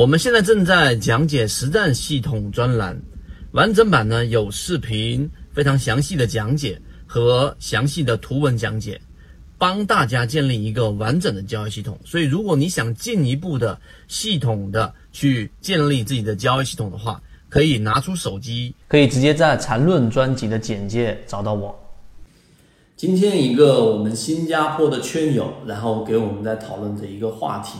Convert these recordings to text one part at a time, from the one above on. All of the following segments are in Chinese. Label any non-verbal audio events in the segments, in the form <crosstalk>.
我们现在正在讲解实战系统专栏，完整版呢有视频，非常详细的讲解和详细的图文讲解，帮大家建立一个完整的交易系统。所以，如果你想进一步的系统的去建立自己的交易系统的话，可以拿出手机，可以直接在缠论专辑的简介找到我。今天一个我们新加坡的圈友，然后给我们在讨论的一个话题。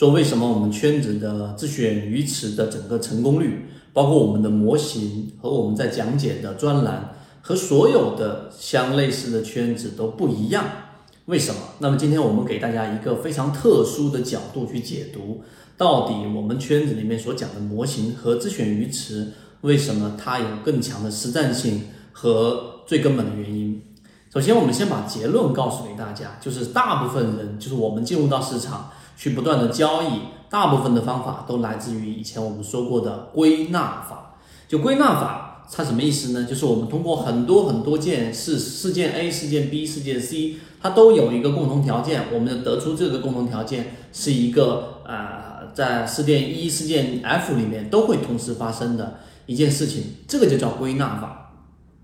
说为什么我们圈子的自选鱼池的整个成功率，包括我们的模型和我们在讲解的专栏和所有的相类似的圈子都不一样？为什么？那么今天我们给大家一个非常特殊的角度去解读，到底我们圈子里面所讲的模型和自选鱼池为什么它有更强的实战性和最根本的原因？首先，我们先把结论告诉给大家，就是大部分人，就是我们进入到市场。去不断的交易，大部分的方法都来自于以前我们说过的归纳法。就归纳法，它什么意思呢？就是我们通过很多很多件事事件 A、事件 B、事件 C，它都有一个共同条件，我们得出这个共同条件是一个呃，在事件一、事件 F 里面都会同时发生的一件事情，这个就叫归纳法。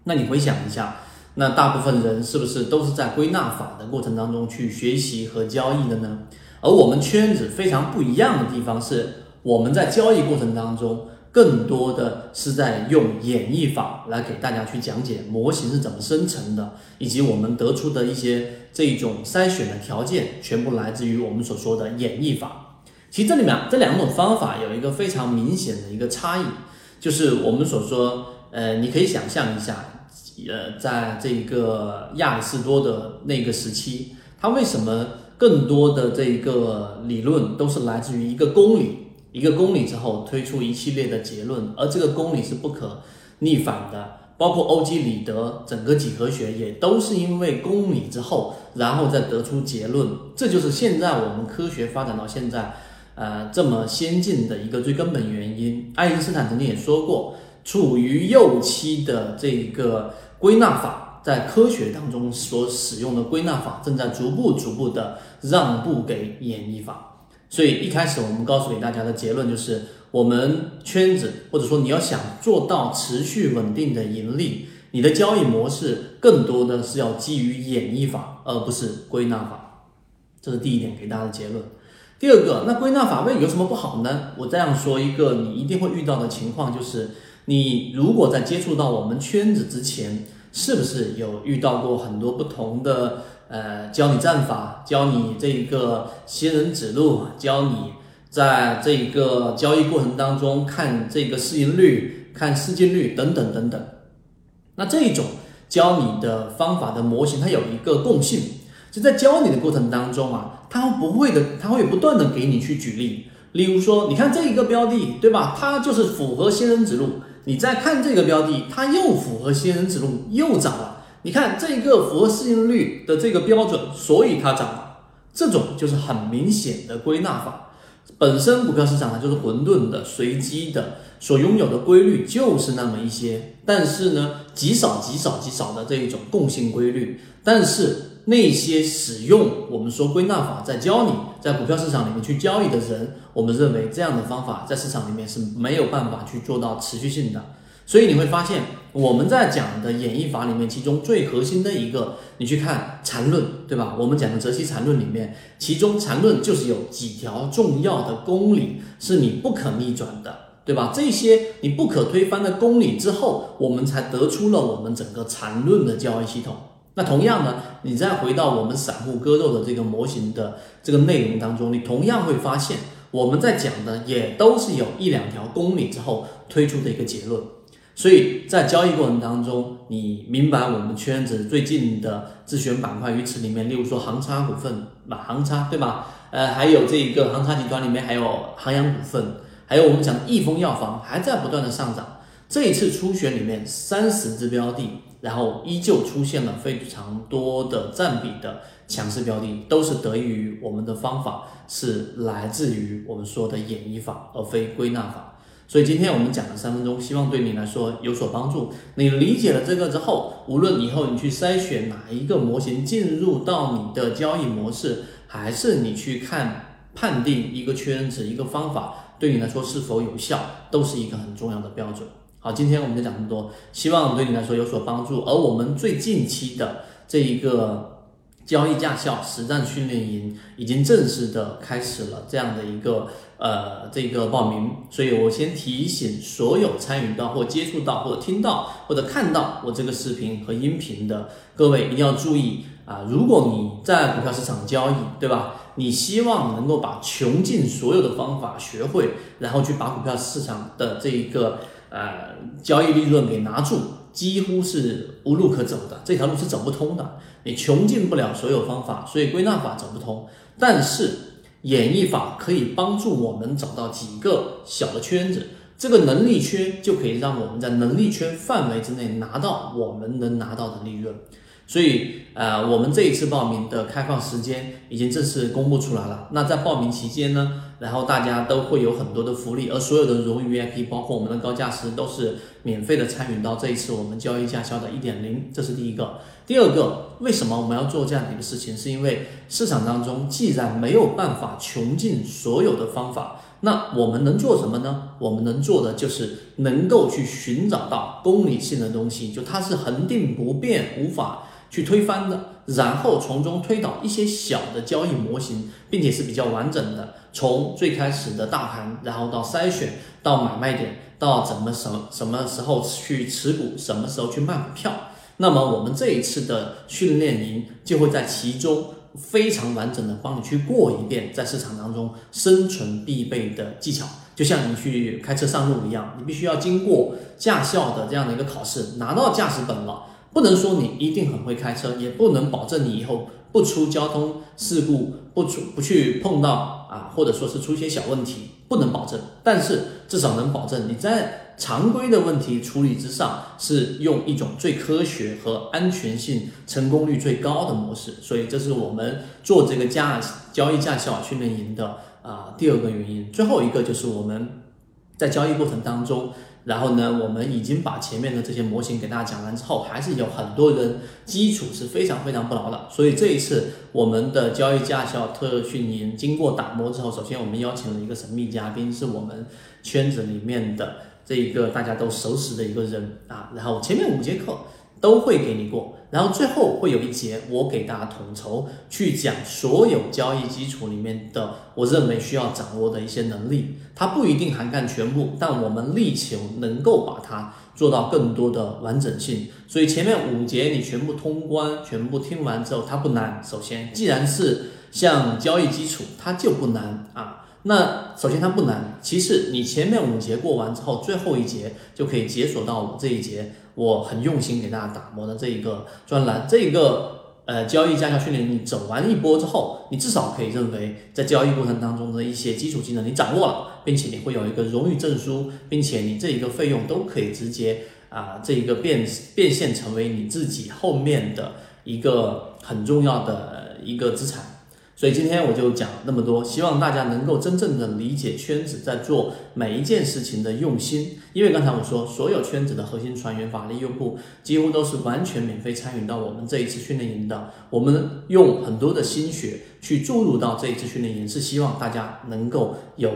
那你回想一下，那大部分人是不是都是在归纳法的过程当中去学习和交易的呢？而我们圈子非常不一样的地方是，我们在交易过程当中，更多的是在用演绎法来给大家去讲解模型是怎么生成的，以及我们得出的一些这种筛选的条件，全部来自于我们所说的演绎法。其实这里面这两种方法有一个非常明显的一个差异，就是我们所说，呃，你可以想象一下，呃，在这个亚里士多的那个时期，他为什么？更多的这一个理论都是来自于一个公理，一个公理之后推出一系列的结论，而这个公理是不可逆反的。包括欧几里得整个几何学也都是因为公理之后，然后再得出结论。这就是现在我们科学发展到现在，呃，这么先进的一个最根本原因。爱因斯坦曾经也说过，处于幼期的这一个归纳法。在科学当中所使用的归纳法正在逐步逐步的让步给演绎法，所以一开始我们告诉给大家的结论就是，我们圈子或者说你要想做到持续稳定的盈利，你的交易模式更多的是要基于演绎法，而不是归纳法，这是第一点给大家的结论。第二个，那归纳法为有什么不好呢？我这样说一个你一定会遇到的情况就是，你如果在接触到我们圈子之前。是不是有遇到过很多不同的呃教你战法，教你这个仙人指路，教你在这个交易过程当中看这个市盈率、看市净率等等等等。那这一种教你的方法的模型，它有一个共性，就在教你的过程当中啊，它不会的，它会不断的给你去举例。例如说，你看这一个标的，对吧？它就是符合仙人指路。你再看这个标的，它又符合仙人指路，又涨了。你看这个符合市盈率的这个标准，所以它涨了。这种就是很明显的归纳法。本身股票市场它就是混沌的、随机的，所拥有的规律就是那么一些。但是呢，极少、极少、极少的这一种共性规律。但是。那些使用我们说归纳法在教你在股票市场里面去交易的人，我们认为这样的方法在市场里面是没有办法去做到持续性的。所以你会发现我们在讲的演绎法里面，其中最核心的一个，你去看缠论，对吧？我们讲的泽西缠论里面，其中缠论就是有几条重要的公理是你不可逆转的，对吧？这些你不可推翻的公理之后，我们才得出了我们整个 <laughs> 缠论的交易系统。那同样呢，你再回到我们散户割肉的这个模型的这个内容当中，你同样会发现，我们在讲的也都是有一两条公理之后推出的一个结论。所以在交易过程当中，你明白我们圈子最近的自选板块鱼池里面，例如说航差股份，马航差对吧？呃，还有这个航差集团里面还有航洋股份，还有我们讲的益丰药房还在不断的上涨。这一次初选里面三十只标的。然后依旧出现了非常多的占比的强势标的，都是得益于我们的方法，是来自于我们说的演绎法，而非归纳法。所以今天我们讲了三分钟，希望对你来说有所帮助。你理解了这个之后，无论以后你去筛选哪一个模型进入到你的交易模式，还是你去看判定一个圈子、一个方法对你来说是否有效，都是一个很重要的标准。好，今天我们就讲这么多，希望对你来说有所帮助。而我们最近期的这一个。交易驾校实战训练营已经正式的开始了这样的一个呃这个报名，所以我先提醒所有参与到或接触到或者听到或者看到我这个视频和音频的各位一定要注意啊！如果你在股票市场交易，对吧？你希望能够把穷尽所有的方法学会，然后去把股票市场的这一个呃交易利润给拿住。几乎是无路可走的，这条路是走不通的。你穷尽不了所有方法，所以归纳法走不通。但是演绎法可以帮助我们找到几个小的圈子，这个能力圈就可以让我们在能力圈范围之内拿到我们能拿到的利润。所以，呃，我们这一次报名的开放时间已经正式公布出来了。那在报名期间呢，然后大家都会有很多的福利，而所有的荣誉 VIP，包括我们的高价师，都是免费的参与到这一次我们交易驾校的一点零。这是第一个。第二个，为什么我们要做这样的一个事情？是因为市场当中既然没有办法穷尽所有的方法，那我们能做什么呢？我们能做的就是能够去寻找到公理性的东西，就它是恒定不变，无法。去推翻的，然后从中推导一些小的交易模型，并且是比较完整的，从最开始的大盘，然后到筛选，到买卖点，到怎么什么什么时候去持股，什么时候去卖股票。那么我们这一次的训练营就会在其中非常完整的帮你去过一遍，在市场当中生存必备的技巧，就像你去开车上路一样，你必须要经过驾校的这样的一个考试，拿到驾驶本了。不能说你一定很会开车，也不能保证你以后不出交通事故，不出不去碰到啊，或者说是出一些小问题，不能保证。但是至少能保证你在常规的问题处理之上，是用一种最科学和安全性、成功率最高的模式。所以这是我们做这个驾交易驾校训练营的啊第二个原因。最后一个就是我们在交易过程当中。然后呢，我们已经把前面的这些模型给大家讲完之后，还是有很多人基础是非常非常不牢的。所以这一次我们的交易驾校特训营经过打磨之后，首先我们邀请了一个神秘嘉宾，是我们圈子里面的这一个大家都熟识的一个人啊。然后前面五节课。都会给你过，然后最后会有一节我给大家统筹去讲所有交易基础里面的我认为需要掌握的一些能力，它不一定涵盖全部，但我们力求能够把它做到更多的完整性。所以前面五节你全部通关，全部听完之后，它不难。首先，既然是像交易基础，它就不难啊。那首先它不难，其次你前面五节过完之后，最后一节就可以解锁到我这一节。我很用心给大家打磨的这一个专栏，这一个呃交易驾校训练，你走完一波之后，你至少可以认为在交易过程当中的一些基础技能你掌握了，并且你会有一个荣誉证书，并且你这一个费用都可以直接啊这一个变变现成为你自己后面的一个很重要的一个资产。所以今天我就讲那么多，希望大家能够真正的理解圈子在做每一件事情的用心。因为刚才我说，所有圈子的核心船员、法律用户几乎都是完全免费参与到我们这一次训练营的。我们用很多的心血去注入到这一次训练营，是希望大家能够有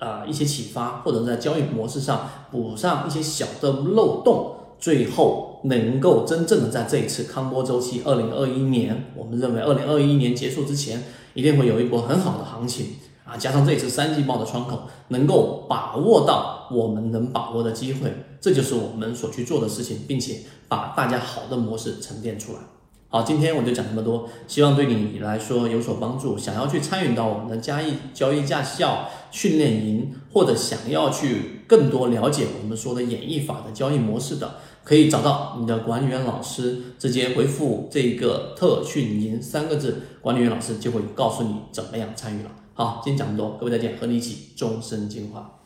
啊一些启发，或者在交易模式上补上一些小的漏洞。最后能够真正的在这一次康波周期，二零二一年，我们认为二零二一年结束之前，一定会有一波很好的行情啊！加上这一次三季报的窗口，能够把握到我们能把握的机会，这就是我们所去做的事情，并且把大家好的模式沉淀出来。好，今天我就讲这么多，希望对你来说有所帮助。想要去参与到我们的交易交易驾校训练营，或者想要去更多了解我们说的演绎法的交易模式的。可以找到你的管理员老师，直接回复这个“特训营”三个字，管理员老师就会告诉你怎么样参与了。好，今天讲这么多，各位再见，和你一起终身进化。